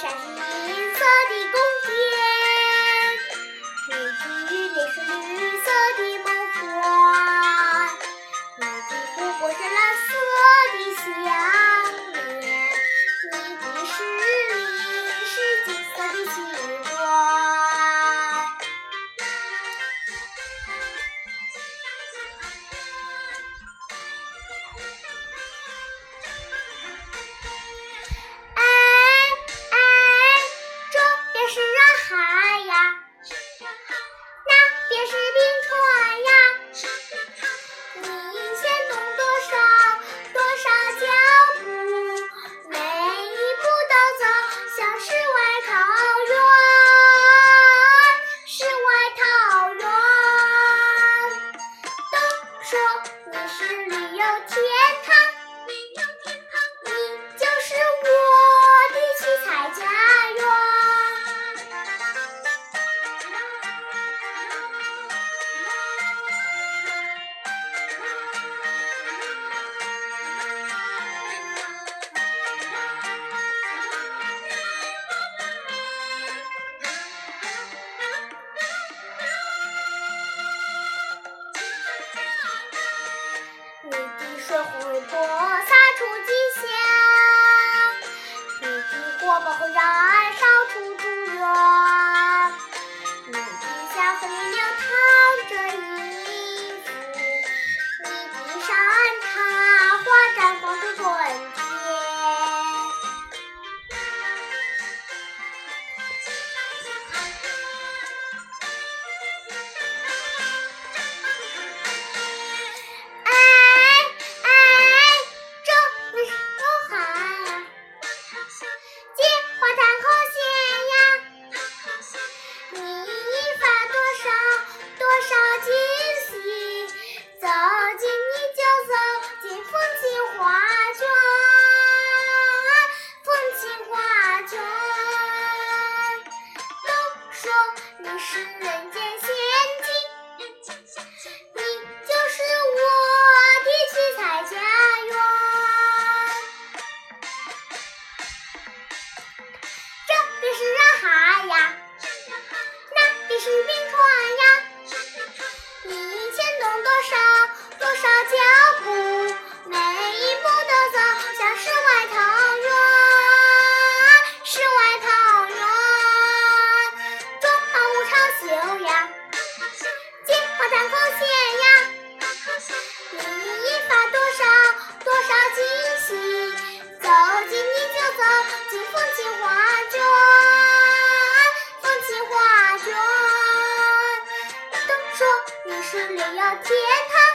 山是银色的公鸡，我坚信石里有甜。